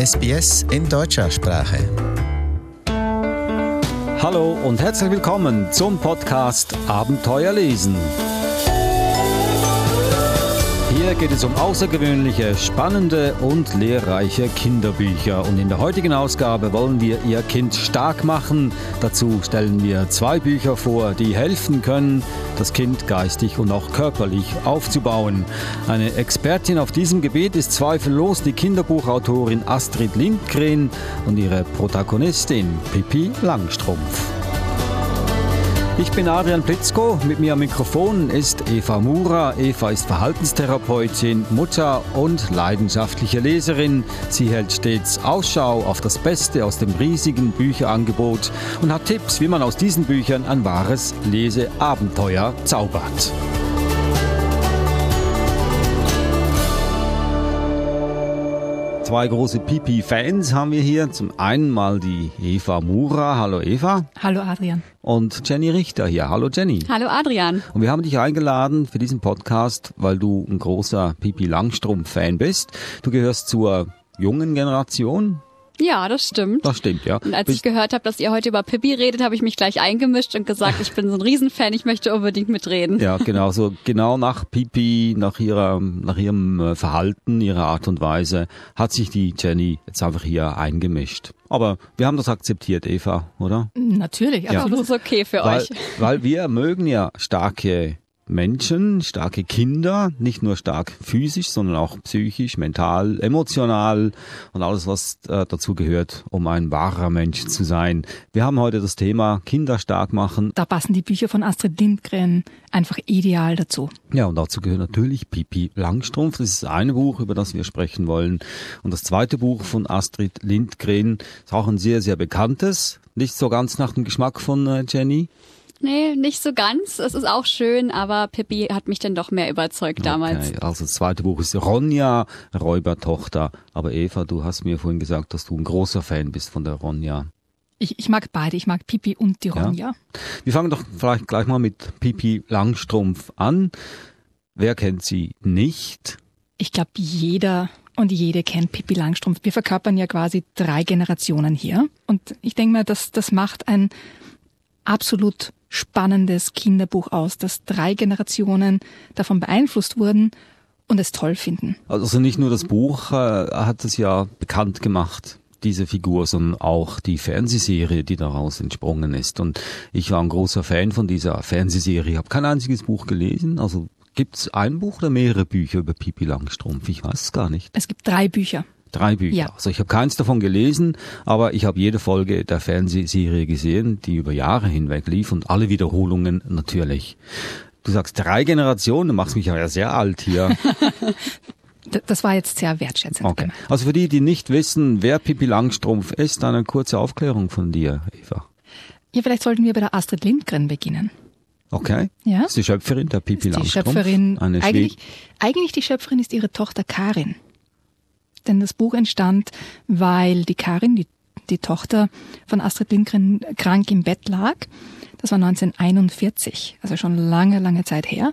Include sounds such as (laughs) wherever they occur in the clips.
SBS in deutscher Sprache. Hallo und herzlich willkommen zum Podcast Abenteuer lesen. Hier geht es um außergewöhnliche, spannende und lehrreiche Kinderbücher. Und in der heutigen Ausgabe wollen wir Ihr Kind stark machen. Dazu stellen wir zwei Bücher vor, die helfen können, das Kind geistig und auch körperlich aufzubauen. Eine Expertin auf diesem Gebiet ist zweifellos die Kinderbuchautorin Astrid Lindgren und ihre Protagonistin Pippi Langstrumpf. Ich bin Adrian Plitzko, mit mir am Mikrofon ist Eva Mura. Eva ist Verhaltenstherapeutin, Mutter und leidenschaftliche Leserin. Sie hält stets Ausschau auf das Beste aus dem riesigen Bücherangebot und hat Tipps, wie man aus diesen Büchern ein wahres Leseabenteuer zaubert. Zwei große Pipi-Fans haben wir hier. Zum einen mal die Eva Mura. Hallo Eva. Hallo Adrian. Und Jenny Richter hier. Hallo Jenny. Hallo Adrian. Und wir haben dich eingeladen für diesen Podcast, weil du ein großer Pipi Langstrumpf-Fan bist. Du gehörst zur jungen Generation, ja, das stimmt. Das stimmt, ja. Und als Bist ich gehört habe, dass ihr heute über Pippi redet, habe ich mich gleich eingemischt und gesagt, ich bin so ein Riesenfan, ich möchte unbedingt mitreden. Ja, genau, so genau nach Pippi, nach ihrer, nach ihrem äh, Verhalten, ihrer Art und Weise, hat sich die Jenny jetzt einfach hier eingemischt. Aber wir haben das akzeptiert, Eva, oder? Natürlich, absolut. Ja. Das ist okay für weil, euch. Weil wir mögen ja starke Menschen, starke Kinder, nicht nur stark physisch, sondern auch psychisch, mental, emotional und alles, was äh, dazu gehört, um ein wahrer Mensch zu sein. Wir haben heute das Thema Kinder stark machen. Da passen die Bücher von Astrid Lindgren einfach ideal dazu. Ja, und dazu gehört natürlich Pipi Langstrumpf. Das ist ein Buch, über das wir sprechen wollen. Und das zweite Buch von Astrid Lindgren ist auch ein sehr, sehr bekanntes. Nicht so ganz nach dem Geschmack von äh, Jenny. Nee, nicht so ganz. Es ist auch schön, aber Pippi hat mich dann doch mehr überzeugt damals. Okay, also das zweite Buch ist Ronja, Räubertochter. Aber Eva, du hast mir vorhin gesagt, dass du ein großer Fan bist von der Ronja. Ich, ich mag beide, ich mag Pipi und die Ronja. Ja. Wir fangen doch vielleicht gleich mal mit Pipi Langstrumpf an. Wer kennt sie nicht? Ich glaube, jeder und jede kennt Pippi Langstrumpf. Wir verkörpern ja quasi drei Generationen hier. Und ich denke mal, dass das macht ein absolut spannendes Kinderbuch aus, dass drei Generationen davon beeinflusst wurden und es toll finden. Also nicht nur das Buch äh, hat es ja bekannt gemacht, diese Figur, sondern auch die Fernsehserie, die daraus entsprungen ist. Und ich war ein großer Fan von dieser Fernsehserie. Ich habe kein einziges Buch gelesen. Also gibt es ein Buch oder mehrere Bücher über Pipi Langstrumpf? Ich weiß es gar nicht. Es gibt drei Bücher. Drei Bücher. Ja. Also ich habe keins davon gelesen, aber ich habe jede Folge der Fernsehserie gesehen, die über Jahre hinweg lief und alle Wiederholungen natürlich. Du sagst drei Generationen, du machst mich ja sehr alt hier. (laughs) Das war jetzt sehr wertschätzend. Okay. Also für die, die nicht wissen, wer Pippi Langstrumpf ist, eine kurze Aufklärung von dir, Eva. Ja, vielleicht sollten wir bei der Astrid Lindgren beginnen. Okay. Ja. Das ist die Schöpferin der Pippi ist Langstrumpf. Die Schöpferin, eigentlich, eigentlich die Schöpferin ist ihre Tochter Karin. Denn das Buch entstand, weil die Karin, die, die Tochter von Astrid Lindgren, krank im Bett lag. Das war 1941, also schon lange, lange Zeit her.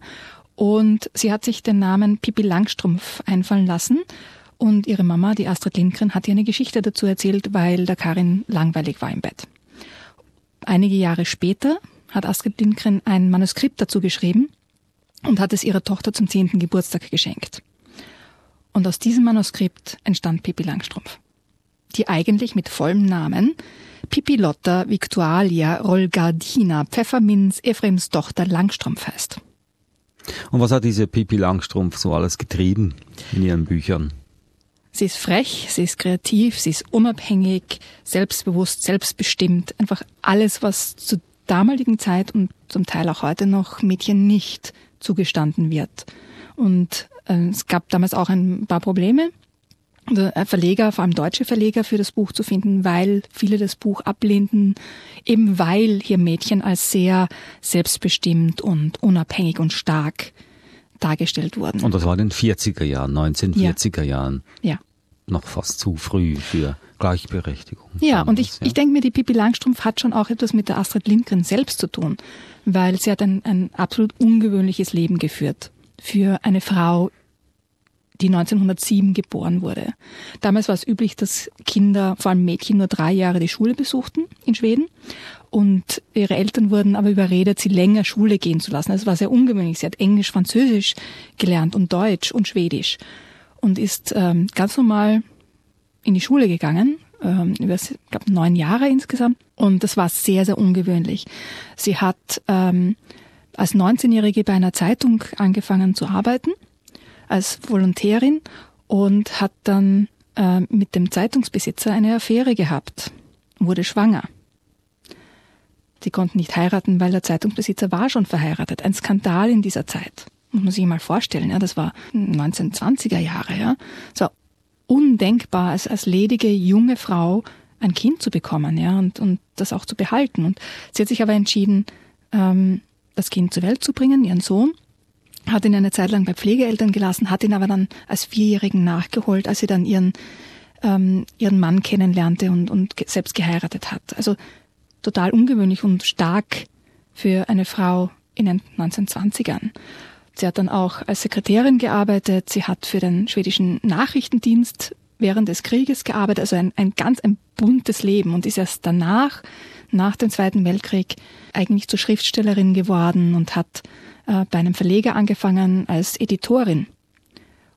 Und sie hat sich den Namen Pippi Langstrumpf einfallen lassen. Und ihre Mama, die Astrid Lindgren, hat ihr eine Geschichte dazu erzählt, weil der Karin langweilig war im Bett. Einige Jahre später hat Astrid Lindgren ein Manuskript dazu geschrieben und hat es ihrer Tochter zum zehnten Geburtstag geschenkt. Und aus diesem Manuskript entstand Pippi Langstrumpf, die eigentlich mit vollem Namen Pippi Lotta Victualia Rolgardina Pfefferminz Ephraims Tochter Langstrumpf heißt. Und was hat diese Pippi Langstrumpf so alles getrieben in ihren Büchern? Sie ist frech, sie ist kreativ, sie ist unabhängig, selbstbewusst, selbstbestimmt. Einfach alles, was zur damaligen Zeit und zum Teil auch heute noch Mädchen nicht zugestanden wird. Und es gab damals auch ein paar Probleme. Verleger, vor allem deutsche Verleger für das Buch zu finden, weil viele das Buch ablehnten, eben weil hier Mädchen als sehr selbstbestimmt und unabhängig und stark dargestellt wurden. Und das war in den 40er Jahren, 1940er ja. Jahren. Ja. Noch fast zu früh für Gleichberechtigung. Ja, und ich, ja. ich denke mir, die Pippi Langstrumpf hat schon auch etwas mit der Astrid Lindgren selbst zu tun, weil sie hat ein, ein absolut ungewöhnliches Leben geführt für eine Frau, die 1907 geboren wurde. Damals war es üblich, dass Kinder, vor allem Mädchen, nur drei Jahre die Schule besuchten in Schweden. Und ihre Eltern wurden aber überredet, sie länger Schule gehen zu lassen. Das war sehr ungewöhnlich. Sie hat Englisch, Französisch gelernt und Deutsch und Schwedisch und ist ähm, ganz normal in die Schule gegangen, ähm, über ich glaube, neun Jahre insgesamt. Und das war sehr, sehr ungewöhnlich. Sie hat ähm, als 19-Jährige bei einer Zeitung angefangen zu arbeiten, als Volontärin und hat dann äh, mit dem Zeitungsbesitzer eine Affäre gehabt, wurde schwanger. Sie konnten nicht heiraten, weil der Zeitungsbesitzer war schon verheiratet. Ein Skandal in dieser Zeit. Muss man sich mal vorstellen, ja. Das war 1920er Jahre, ja. War undenkbar, als, als ledige junge Frau ein Kind zu bekommen, ja, und, und das auch zu behalten. Und sie hat sich aber entschieden, ähm, das Kind zur Welt zu bringen, ihren Sohn, hat ihn eine Zeit lang bei Pflegeeltern gelassen, hat ihn aber dann als Vierjährigen nachgeholt, als sie dann ihren, ähm, ihren Mann kennenlernte und, und selbst geheiratet hat. Also total ungewöhnlich und stark für eine Frau in den 1920ern. Sie hat dann auch als Sekretärin gearbeitet, sie hat für den schwedischen Nachrichtendienst während des Krieges gearbeitet, also ein, ein ganz ein buntes Leben und ist erst danach, nach dem Zweiten Weltkrieg, eigentlich zur Schriftstellerin geworden und hat äh, bei einem Verleger angefangen als Editorin.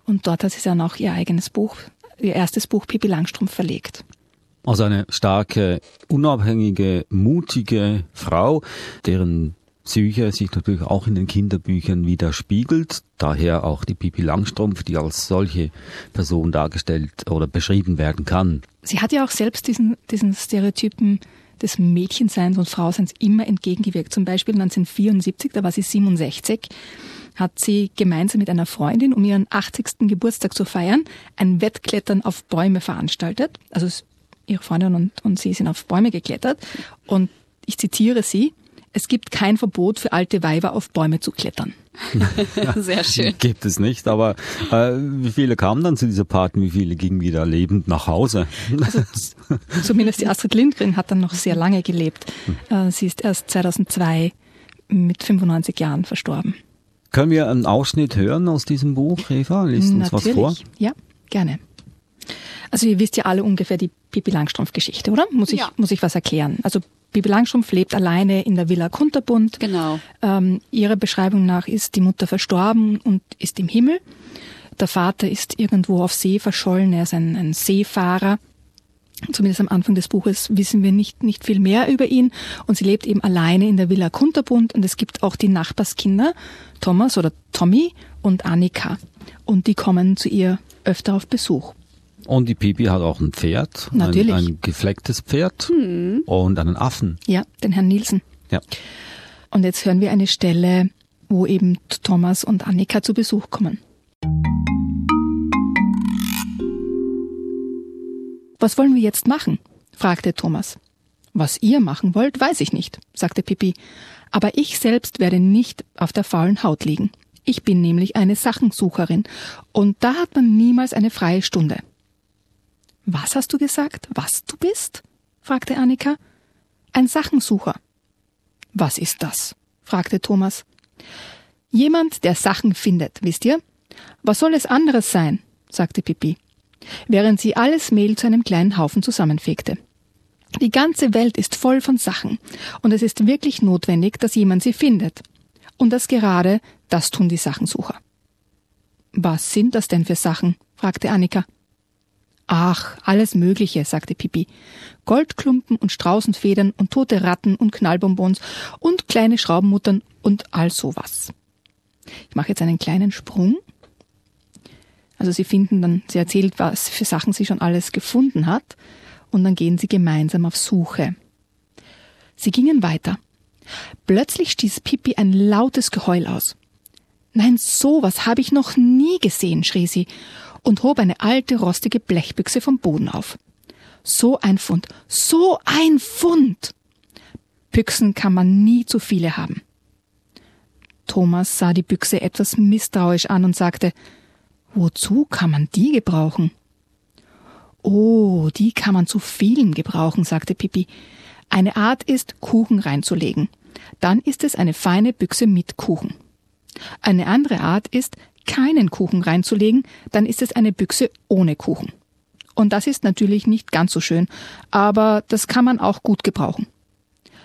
Und dort hat sie dann auch ihr eigenes Buch, ihr erstes Buch Pippi Langstrumpf verlegt. Also eine starke, unabhängige, mutige Frau, deren Psyche sich natürlich auch in den Kinderbüchern widerspiegelt. Daher auch die Pipi Langstrumpf, die als solche Person dargestellt oder beschrieben werden kann. Sie hat ja auch selbst diesen, diesen Stereotypen des Mädchenseins und Frauseins immer entgegengewirkt. Zum Beispiel 1974, da war sie 67, hat sie gemeinsam mit einer Freundin, um ihren 80. Geburtstag zu feiern, ein Wettklettern auf Bäume veranstaltet. Also ihre Freundin und, und sie sind auf Bäume geklettert. Und ich zitiere sie, es gibt kein Verbot für alte Weiber auf Bäume zu klettern. (laughs) Sehr schön. Gibt es nicht, aber äh, wie viele kamen dann zu dieser Party, wie viele gingen wieder lebend nach Hause? Also, zumindest die Astrid Lindgren hat dann noch sehr lange gelebt. Äh, sie ist erst 2002 mit 95 Jahren verstorben. Können wir einen Ausschnitt hören aus diesem Buch, Eva? Liest uns Natürlich. was vor? Ja, gerne. Also ihr wisst ja alle ungefähr die Pippi Langstrumpf-Geschichte, oder? Muss ich, Ja. muss ich was erklären? Also Pippi Langstrumpf lebt alleine in der Villa Kunterbund. Genau. Ähm, ihrer Beschreibung nach ist die Mutter verstorben und ist im Himmel. Der Vater ist irgendwo auf See verschollen, er ist ein, ein Seefahrer. Zumindest am Anfang des Buches wissen wir nicht, nicht viel mehr über ihn. Und sie lebt eben alleine in der Villa Kunterbund und es gibt auch die Nachbarskinder, Thomas oder Tommy und Annika. Und die kommen zu ihr öfter auf Besuch. Und die Pipi hat auch ein Pferd, Natürlich. Ein, ein geflecktes Pferd und einen Affen. Ja, den Herrn Nielsen. Ja. Und jetzt hören wir eine Stelle, wo eben Thomas und Annika zu Besuch kommen. Was wollen wir jetzt machen? fragte Thomas. Was ihr machen wollt, weiß ich nicht, sagte Pippi. Aber ich selbst werde nicht auf der faulen Haut liegen. Ich bin nämlich eine Sachensucherin und da hat man niemals eine freie Stunde. Was hast du gesagt? Was du bist? fragte Annika. Ein Sachensucher. Was ist das? fragte Thomas. Jemand, der Sachen findet, wisst ihr? Was soll es anderes sein? sagte Pippi, während sie alles Mehl zu einem kleinen Haufen zusammenfegte. Die ganze Welt ist voll von Sachen, und es ist wirklich notwendig, dass jemand sie findet. Und das gerade, das tun die Sachensucher. Was sind das denn für Sachen? fragte Annika. Ach, alles Mögliche, sagte Pippi. Goldklumpen und Straußenfedern und tote Ratten und Knallbonbons und kleine Schraubenmuttern und all sowas. Ich mache jetzt einen kleinen Sprung. Also sie finden dann, sie erzählt, was für Sachen sie schon alles gefunden hat, und dann gehen sie gemeinsam auf Suche. Sie gingen weiter. Plötzlich stieß Pippi ein lautes Geheul aus. Nein, sowas habe ich noch nie gesehen, schrie sie und hob eine alte rostige Blechbüchse vom Boden auf. So ein Fund, so ein Fund. Büchsen kann man nie zu viele haben. Thomas sah die Büchse etwas misstrauisch an und sagte, Wozu kann man die gebrauchen? Oh, die kann man zu vielem gebrauchen, sagte Pippi. Eine Art ist, Kuchen reinzulegen. Dann ist es eine feine Büchse mit Kuchen. Eine andere Art ist, keinen Kuchen reinzulegen, dann ist es eine Büchse ohne Kuchen. Und das ist natürlich nicht ganz so schön, aber das kann man auch gut gebrauchen.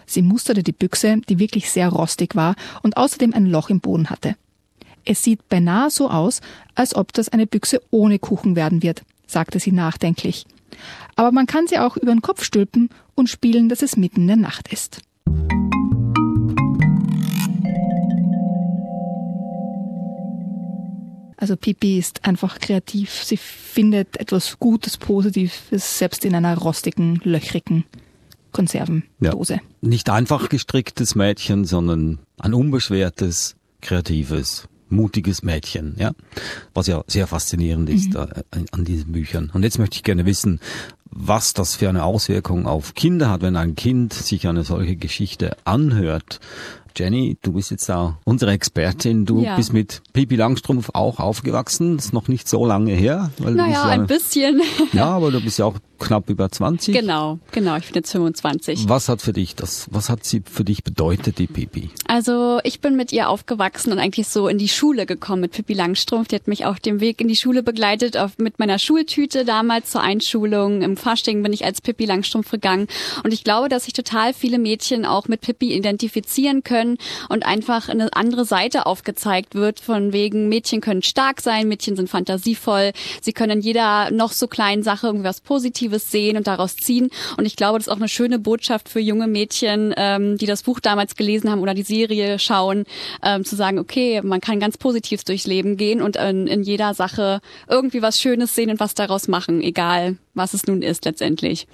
Sie musterte die Büchse, die wirklich sehr rostig war und außerdem ein Loch im Boden hatte. Es sieht beinahe so aus, als ob das eine Büchse ohne Kuchen werden wird, sagte sie nachdenklich. Aber man kann sie auch über den Kopf stülpen und spielen, dass es mitten in der Nacht ist. Also Pipi ist einfach kreativ. Sie findet etwas Gutes, Positives, selbst in einer rostigen, löchrigen Konservendose. Ja. Nicht einfach gestricktes Mädchen, sondern ein unbeschwertes, kreatives, mutiges Mädchen, ja. Was ja sehr faszinierend ist mhm. äh, an diesen Büchern. Und jetzt möchte ich gerne wissen, was das für eine Auswirkung auf Kinder hat, wenn ein Kind sich eine solche Geschichte anhört. Jenny, du bist jetzt da unsere Expertin. Du ja. bist mit Pipi Langstrumpf auch aufgewachsen. Das ist noch nicht so lange her. Naja, ja, ein bisschen. (laughs) Ja, aber du bist ja auch knapp über 20. Genau, genau. Ich bin jetzt 25. Was hat für dich das, was hat sie für dich bedeutet, die Pipi? Also, ich bin mit ihr aufgewachsen und eigentlich so in die Schule gekommen mit Pippi Langstrumpf. Die hat mich auch den Weg in die Schule begleitet, auf, mit meiner Schultüte damals zur Einschulung. Im Fasching bin ich als Pippi Langstrumpf gegangen. Und ich glaube, dass sich total viele Mädchen auch mit Pippi identifizieren können und einfach eine andere Seite aufgezeigt wird, von wegen Mädchen können stark sein, Mädchen sind fantasievoll, sie können in jeder noch so kleinen Sache irgendwas Positives Positives sehen und daraus ziehen. Und ich glaube, das ist auch eine schöne Botschaft für junge Mädchen, ähm, die das Buch damals gelesen haben oder die Serie schauen, ähm, zu sagen, okay, man kann ganz positiv durchs Leben gehen und in, in jeder Sache irgendwie was Schönes sehen und was daraus machen, egal was es nun ist letztendlich.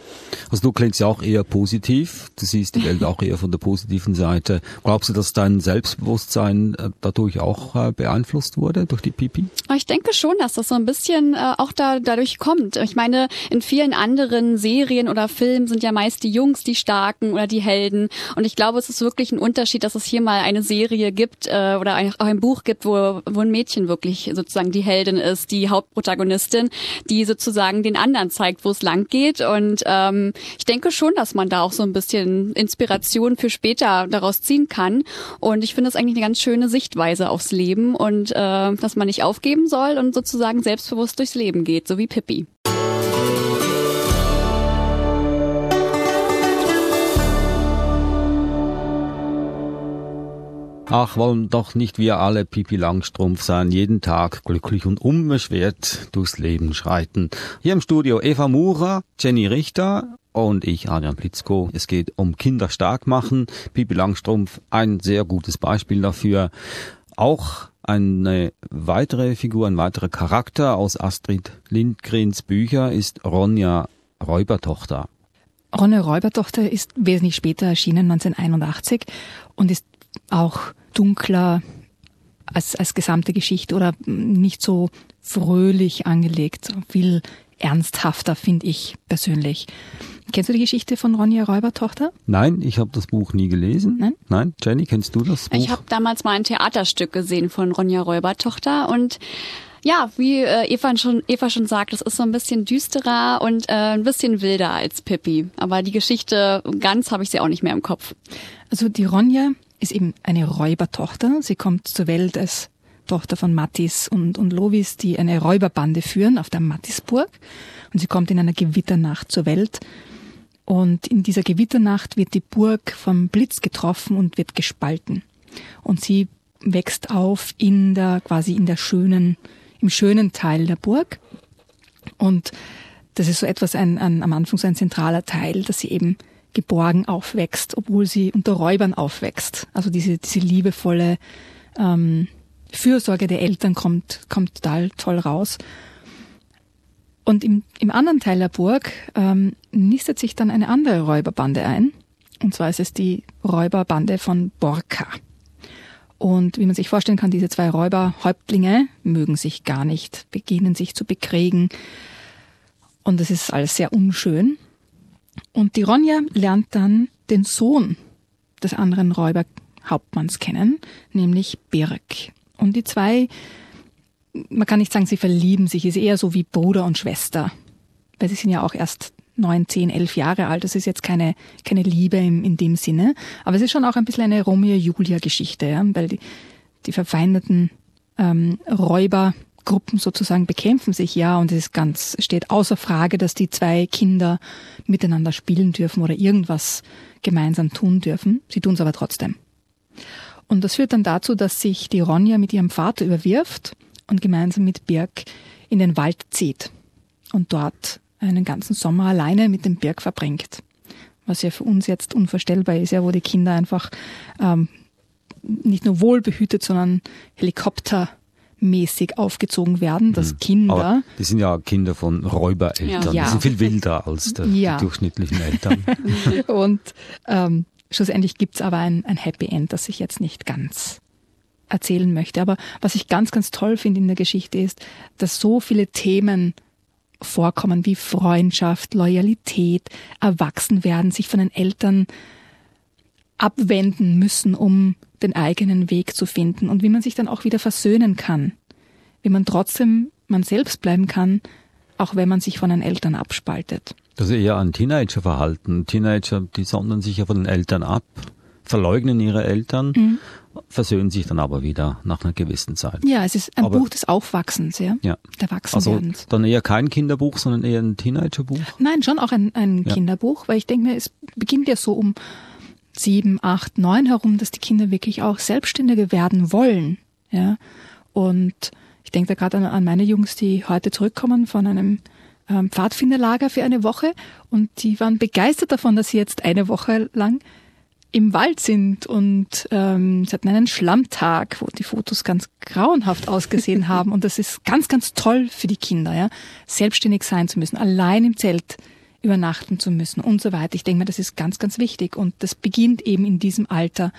Also du klingst ja auch eher positiv, du siehst die Welt (laughs) auch eher von der positiven Seite. Glaubst du, dass dein Selbstbewusstsein äh, dadurch auch äh, beeinflusst wurde durch die Pipi? Ich denke schon, dass das so ein bisschen äh, auch da, dadurch kommt. Ich meine, in vielen anderen Serien oder Filmen sind ja meist die Jungs die Starken oder die Helden. Und ich glaube, es ist wirklich ein Unterschied, dass es hier mal eine Serie gibt oder ein, auch ein Buch gibt, wo, wo ein Mädchen wirklich sozusagen die Heldin ist, die Hauptprotagonistin, die sozusagen den anderen zeigt, zeigt, wo es lang geht. Und ähm, ich denke schon, dass man da auch so ein bisschen Inspiration für später daraus ziehen kann. Und ich finde das eigentlich eine ganz schöne Sichtweise aufs Leben und äh, dass man nicht aufgeben soll und sozusagen selbstbewusst durchs Leben geht, so wie Pippi. Ach, wollen doch nicht wir alle Pipi Langstrumpf sein, jeden Tag glücklich und unbeschwert durchs Leben schreiten. Hier im Studio Eva Murer, Jenny Richter und ich, Adrian Blitzko. Es geht um Kinder stark machen. Pipi Langstrumpf, ein sehr gutes Beispiel dafür. Auch eine weitere Figur, ein weiterer Charakter aus Astrid Lindgrens Bücher ist Ronja Räubertochter. Ronja Räubertochter ist wesentlich später erschienen, 1981, und ist auch dunkler als, als gesamte Geschichte oder nicht so fröhlich angelegt, viel ernsthafter, finde ich persönlich. Kennst du die Geschichte von Ronja Räubertochter? Nein, ich habe das Buch nie gelesen. Nein? Nein, Jenny, kennst du das Buch? Ich habe damals mal ein Theaterstück gesehen von Ronja Räubertochter und ja, wie äh, Eva schon, Eva schon sagt, es ist so ein bisschen düsterer und äh, ein bisschen wilder als Pippi. Aber die Geschichte ganz habe ich sie auch nicht mehr im Kopf. Also die Ronja ist eben eine Räubertochter. Sie kommt zur Welt als Tochter von Mattis und, und Lovis, die eine Räuberbande führen auf der Mattisburg. Und sie kommt in einer Gewitternacht zur Welt. Und in dieser Gewitternacht wird die Burg vom Blitz getroffen und wird gespalten. Und sie wächst auf in der, quasi in der schönen, im schönen Teil der Burg. Und das ist so etwas ein, ein, am Anfang so ein zentraler Teil, dass sie eben geborgen aufwächst, obwohl sie unter Räubern aufwächst. Also diese, diese liebevolle ähm, Fürsorge der Eltern kommt, kommt total toll raus. Und im, im anderen Teil der Burg ähm, nistet sich dann eine andere Räuberbande ein. Und zwar ist es die Räuberbande von Borka. Und wie man sich vorstellen kann, diese zwei Räuberhäuptlinge mögen sich gar nicht, beginnen sich zu bekriegen. Und es ist alles sehr unschön. Und die Ronja lernt dann den Sohn des anderen Räuberhauptmanns kennen, nämlich Birk. Und die zwei, man kann nicht sagen, sie verlieben sich, ist eher so wie Bruder und Schwester. Weil sie sind ja auch erst neun, zehn, elf Jahre alt. Das ist jetzt keine, keine Liebe in, in dem Sinne. Aber es ist schon auch ein bisschen eine Romeo-Julia-Geschichte, ja? weil die, die verfeindeten ähm, Räubergruppen sozusagen bekämpfen sich ja und es ist ganz, steht außer Frage, dass die zwei Kinder miteinander spielen dürfen oder irgendwas gemeinsam tun dürfen. Sie tun es aber trotzdem. Und das führt dann dazu, dass sich die Ronja mit ihrem Vater überwirft und gemeinsam mit Birk in den Wald zieht und dort einen ganzen Sommer alleine mit dem Birk verbringt. Was ja für uns jetzt unvorstellbar ist, ja, wo die Kinder einfach ähm, nicht nur wohlbehütet, sondern helikoptermäßig aufgezogen werden, dass Mhm. Kinder Aber die sind ja Kinder von Räubereltern. Ja. Die sind viel wilder als der, Ja. die durchschnittlichen Eltern. (laughs) Und ähm, schlussendlich gibt's aber ein, ein Happy End, das ich jetzt nicht ganz erzählen möchte. Aber was ich ganz, ganz toll finde in der Geschichte ist, dass so viele Themen vorkommen wie Freundschaft, Loyalität, Erwachsenwerden, sich von den Eltern abwenden müssen, um den eigenen Weg zu finden und wie man sich dann auch wieder versöhnen kann, wie man trotzdem man selbst bleiben kann, auch wenn man sich von den Eltern abspaltet. Das ist eher ein Teenagerverhalten. Teenager, die sondern sich ja von den Eltern ab, verleugnen ihre Eltern, Mhm. versöhnen sich dann aber wieder nach einer gewissen Zeit. Ja, es ist ein Aber- Buch des Aufwachsens, ja. Ja. Der Also Erwachsenwerdens. dann eher kein Kinderbuch, sondern eher ein Teenagerbuch. Nein, schon auch ein, ein Ja. Kinderbuch, weil ich denke mir, es beginnt ja so um sieben, acht, neun herum, dass die Kinder wirklich auch Selbstständige werden wollen, ja. Und ich denke da gerade an, an meine Jungs, die heute zurückkommen von einem ähm, Pfadfinderlager für eine Woche und die waren begeistert davon, dass sie jetzt eine Woche lang im Wald sind und ähm, sie hatten einen Schlammtag, wo die Fotos ganz grauenhaft ausgesehen (laughs) haben und das ist ganz, ganz toll für die Kinder, ja, selbstständig sein zu müssen, allein im Zelt übernachten zu müssen und so weiter. Ich denke mir, das ist ganz, ganz wichtig und das beginnt eben in diesem Alter,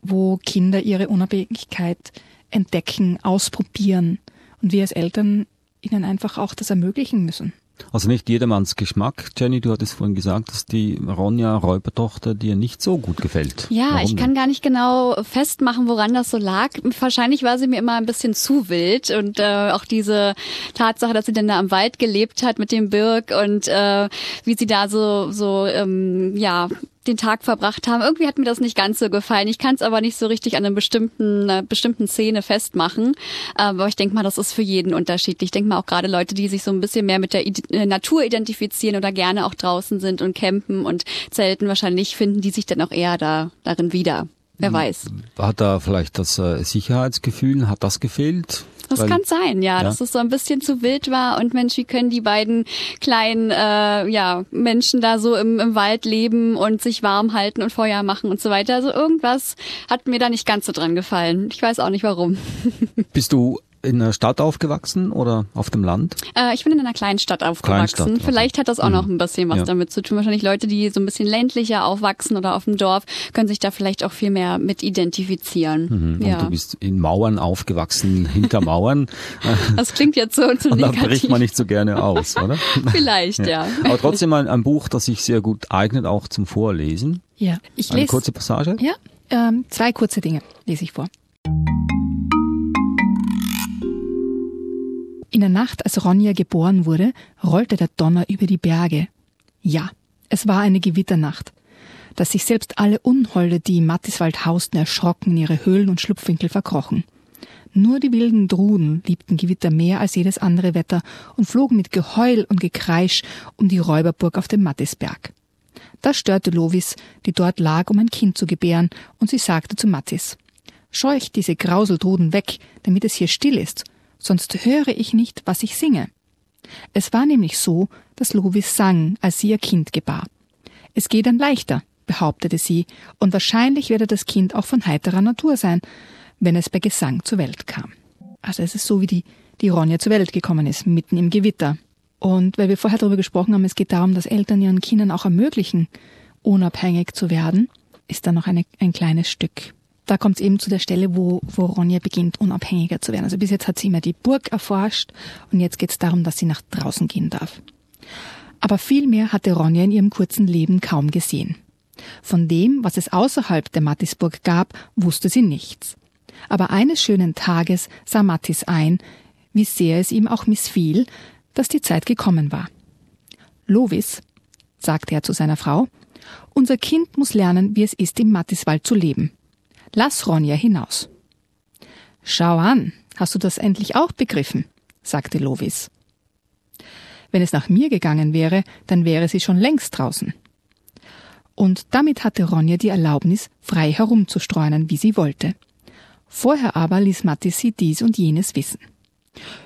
wo Kinder ihre Unabhängigkeit entdecken, ausprobieren und wir als Eltern ihnen einfach auch das ermöglichen müssen. Also nicht jedermanns Geschmack. Jenny, du hattest vorhin gesagt, dass die Ronja Räubertochter dir nicht so gut gefällt. Ja, Warum ich kann denn? gar nicht genau festmachen, woran das so lag. Wahrscheinlich war sie mir immer ein bisschen zu wild und äh, auch diese Tatsache, dass sie dann da am Wald gelebt hat mit dem Birk und äh, wie sie da so so ähm, ja den Tag verbracht haben. Irgendwie hat mir das nicht ganz so gefallen. Ich kann es aber nicht so richtig an einer bestimmten, einer bestimmten Szene festmachen. Aber ich denke mal, das ist für jeden unterschiedlich. Ich denke mal auch gerade Leute, die sich so ein bisschen mehr mit der Ide- äh, Natur identifizieren oder gerne auch draußen sind und campen und zelten, wahrscheinlich finden die sich dann auch eher da darin wieder. Wer weiß. Hat da vielleicht das äh, Sicherheitsgefühl, hat das gefehlt? Das Weil- kann sein, ja, Ja. dass es so ein bisschen zu wild war und Mensch, wie können die beiden kleinen äh, ja, Menschen da so im, im Wald leben und sich warm halten und Feuer machen und so weiter. Also irgendwas hat mir da nicht ganz so dran gefallen. Ich weiß auch nicht warum. (laughs) Bist du in der Stadt aufgewachsen oder auf dem Land? Äh, ich bin in einer kleinen Stadt aufgewachsen. Kleinstadt, okay. Vielleicht hat das auch noch ein bisschen was Ja. damit zu tun. Wahrscheinlich Leute, die so ein bisschen ländlicher aufwachsen oder auf dem Dorf, können sich da vielleicht auch viel mehr mit identifizieren. Mhm. Ja. Und du bist in Mauern aufgewachsen, hinter Mauern. (laughs) Das klingt jetzt so (laughs) zu Und da negativ. bricht man nicht so gerne aus, oder? (laughs) Vielleicht, ja. Aber trotzdem ein, ein Buch, das sich sehr gut eignet, auch zum Vorlesen. Ja, ich Eine lese kurze Passage. Ja, ähm, zwei kurze Dinge lese ich vor. In der Nacht, als Ronja geboren wurde, rollte der Donner über die Berge. Ja, es war eine Gewitternacht, dass sich selbst alle Unholde, die im Mattiswald hausten, erschrocken in ihre Höhlen und Schlupfwinkel verkrochen. Nur die wilden Druden liebten Gewitter mehr als jedes andere Wetter und flogen mit Geheul und Gekreisch um die Räuberburg auf dem Mattisberg. Das störte Lovis, die dort lag, um ein Kind zu gebären, und sie sagte zu Mattis, Scheucht diese Grauseldruden weg, damit es hier still ist, sonst höre ich nicht, was ich singe. Es war nämlich so, dass Lovis sang, als sie ihr Kind gebar. Es geht dann leichter, behauptete sie, und wahrscheinlich werde das Kind auch von heiterer Natur sein, wenn es bei Gesang zur Welt kam. Also es ist so, wie die, die Ronja zur Welt gekommen ist, mitten im Gewitter. Und weil wir vorher darüber gesprochen haben, es geht darum, dass Eltern ihren Kindern auch ermöglichen, unabhängig zu werden, ist da noch eine, ein kleines Stück. Da kommt es eben zu der Stelle, wo, wo Ronja beginnt, unabhängiger zu werden. Also bis jetzt hat sie immer die Burg erforscht und jetzt geht es darum, dass sie nach draußen gehen darf. Aber viel mehr hatte Ronja in ihrem kurzen Leben kaum gesehen. Von dem, was es außerhalb der Mattisburg gab, wusste sie nichts. Aber eines schönen Tages sah Mattis ein, wie sehr es ihm auch missfiel, dass die Zeit gekommen war. Lovis, sagte er zu seiner Frau, unser Kind muss lernen, wie es ist, im Mattiswald zu leben. Lass Ronja hinaus. Schau an, hast du das endlich auch begriffen? sagte Lovis. Wenn es nach mir gegangen wäre, dann wäre sie schon längst draußen. Und damit hatte Ronja die Erlaubnis, frei herumzustreunen, wie sie wollte. Vorher aber ließ Matti sie dies und jenes wissen.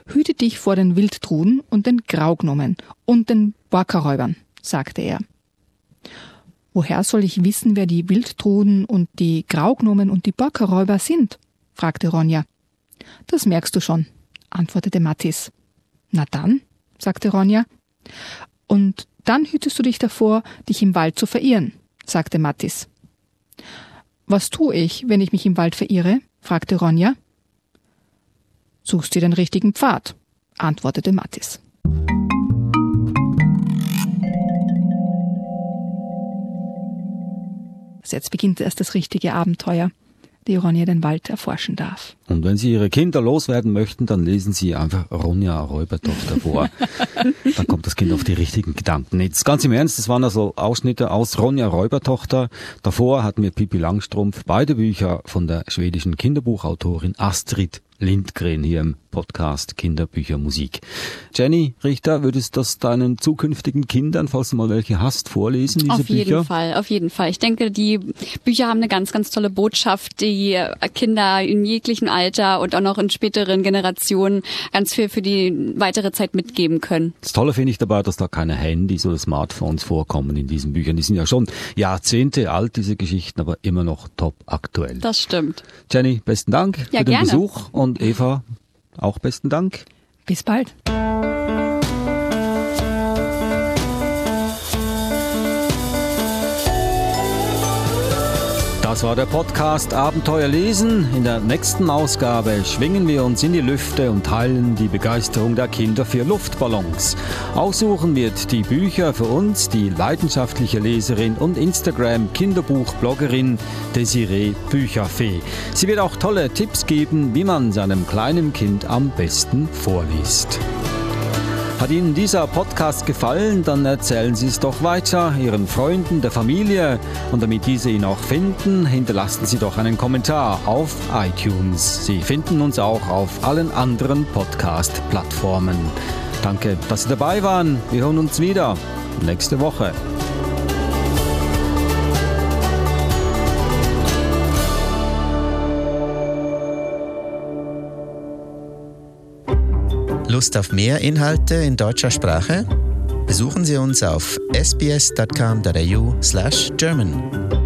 Hüte dich vor den Wildtruden und den Graugnomen und den Borkerräubern, sagte er. Woher soll ich wissen, wer die Wildtruden und die Graugnomen und die Borkerräuber sind? fragte Ronja. Das merkst du schon, antwortete Mattis. Na dann, sagte Ronja. Und dann hütest du dich davor, dich im Wald zu verirren, sagte Mattis. Was tue ich, wenn ich mich im Wald verirre? fragte Ronja. Suchst dir den richtigen Pfad, antwortete Mattis. Jetzt beginnt erst das richtige Abenteuer die Ronja den Wald erforschen darf. Und wenn Sie Ihre Kinder loswerden möchten, dann lesen Sie einfach Ronja Räubertochter vor. (laughs) dann kommt das Kind auf die richtigen Gedanken. Jetzt ganz im Ernst, das waren also Ausschnitte aus Ronja Räubertochter. Davor hatten wir Pippi Langstrumpf, beide Bücher von der schwedischen Kinderbuchautorin Astrid Lindgren hier im Podcast Kinderbücher Musik. Jenny Richter, würdest du das deinen zukünftigen Kindern, falls du mal welche hast, vorlesen, diese auf Bücher? Auf jeden Fall, auf jeden Fall. Ich denke, die Bücher haben eine ganz, ganz tolle Botschaft, die Kinder in jeglichem Alter und auch noch in späteren Generationen ganz viel für die weitere Zeit mitgeben können. Das Tolle finde ich dabei, dass da keine Handys oder Smartphones vorkommen in diesen Büchern. Die sind ja schon Jahrzehnte alt, diese Geschichten, aber immer noch top aktuell. Das stimmt. Jenny, besten Dank ja, für den gerne. Besuch und Eva, auch besten Dank. Bis bald. Das war der Podcast Abenteuer lesen. In der nächsten Ausgabe schwingen wir uns in die Lüfte und teilen die Begeisterung der Kinder für Luftballons. Aussuchen wird die Bücher für uns die leidenschaftliche Leserin und Instagram Kinderbuchbloggerin Desiree Bücherfee. Sie wird auch tolle Tipps geben, wie man seinem kleinen Kind am besten vorliest. Hat Ihnen dieser Podcast gefallen, dann erzählen Sie es doch weiter Ihren Freunden, der Familie und damit diese ihn auch finden, hinterlassen Sie doch einen Kommentar auf iTunes. Sie finden uns auch auf allen anderen Podcast-Plattformen. Danke, dass Sie dabei waren. Wir hören uns wieder nächste Woche. Lust auf mehr Inhalte in deutscher Sprache? Besuchen Sie uns auf sbs.com.au/german.